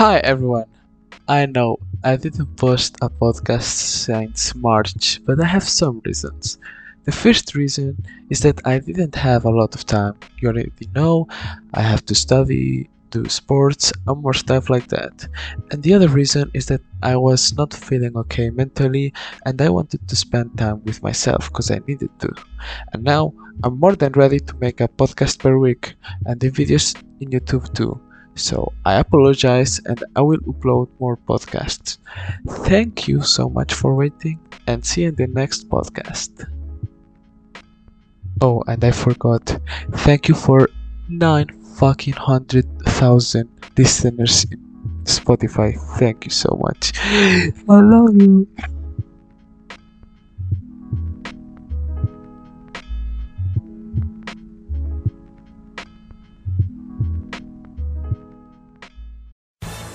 Hi everyone. I know I didn't post a podcast since March, but I have some reasons. The first reason is that I didn't have a lot of time. You already know I have to study, do sports, and more stuff like that. And the other reason is that I was not feeling okay mentally and I wanted to spend time with myself because I needed to. And now I'm more than ready to make a podcast per week and the videos in YouTube too. So I apologize and I will upload more podcasts. Thank you so much for waiting and see you in the next podcast. Oh, and I forgot. Thank you for nine fucking hundred thousand listeners in Spotify. Thank you so much. I love you.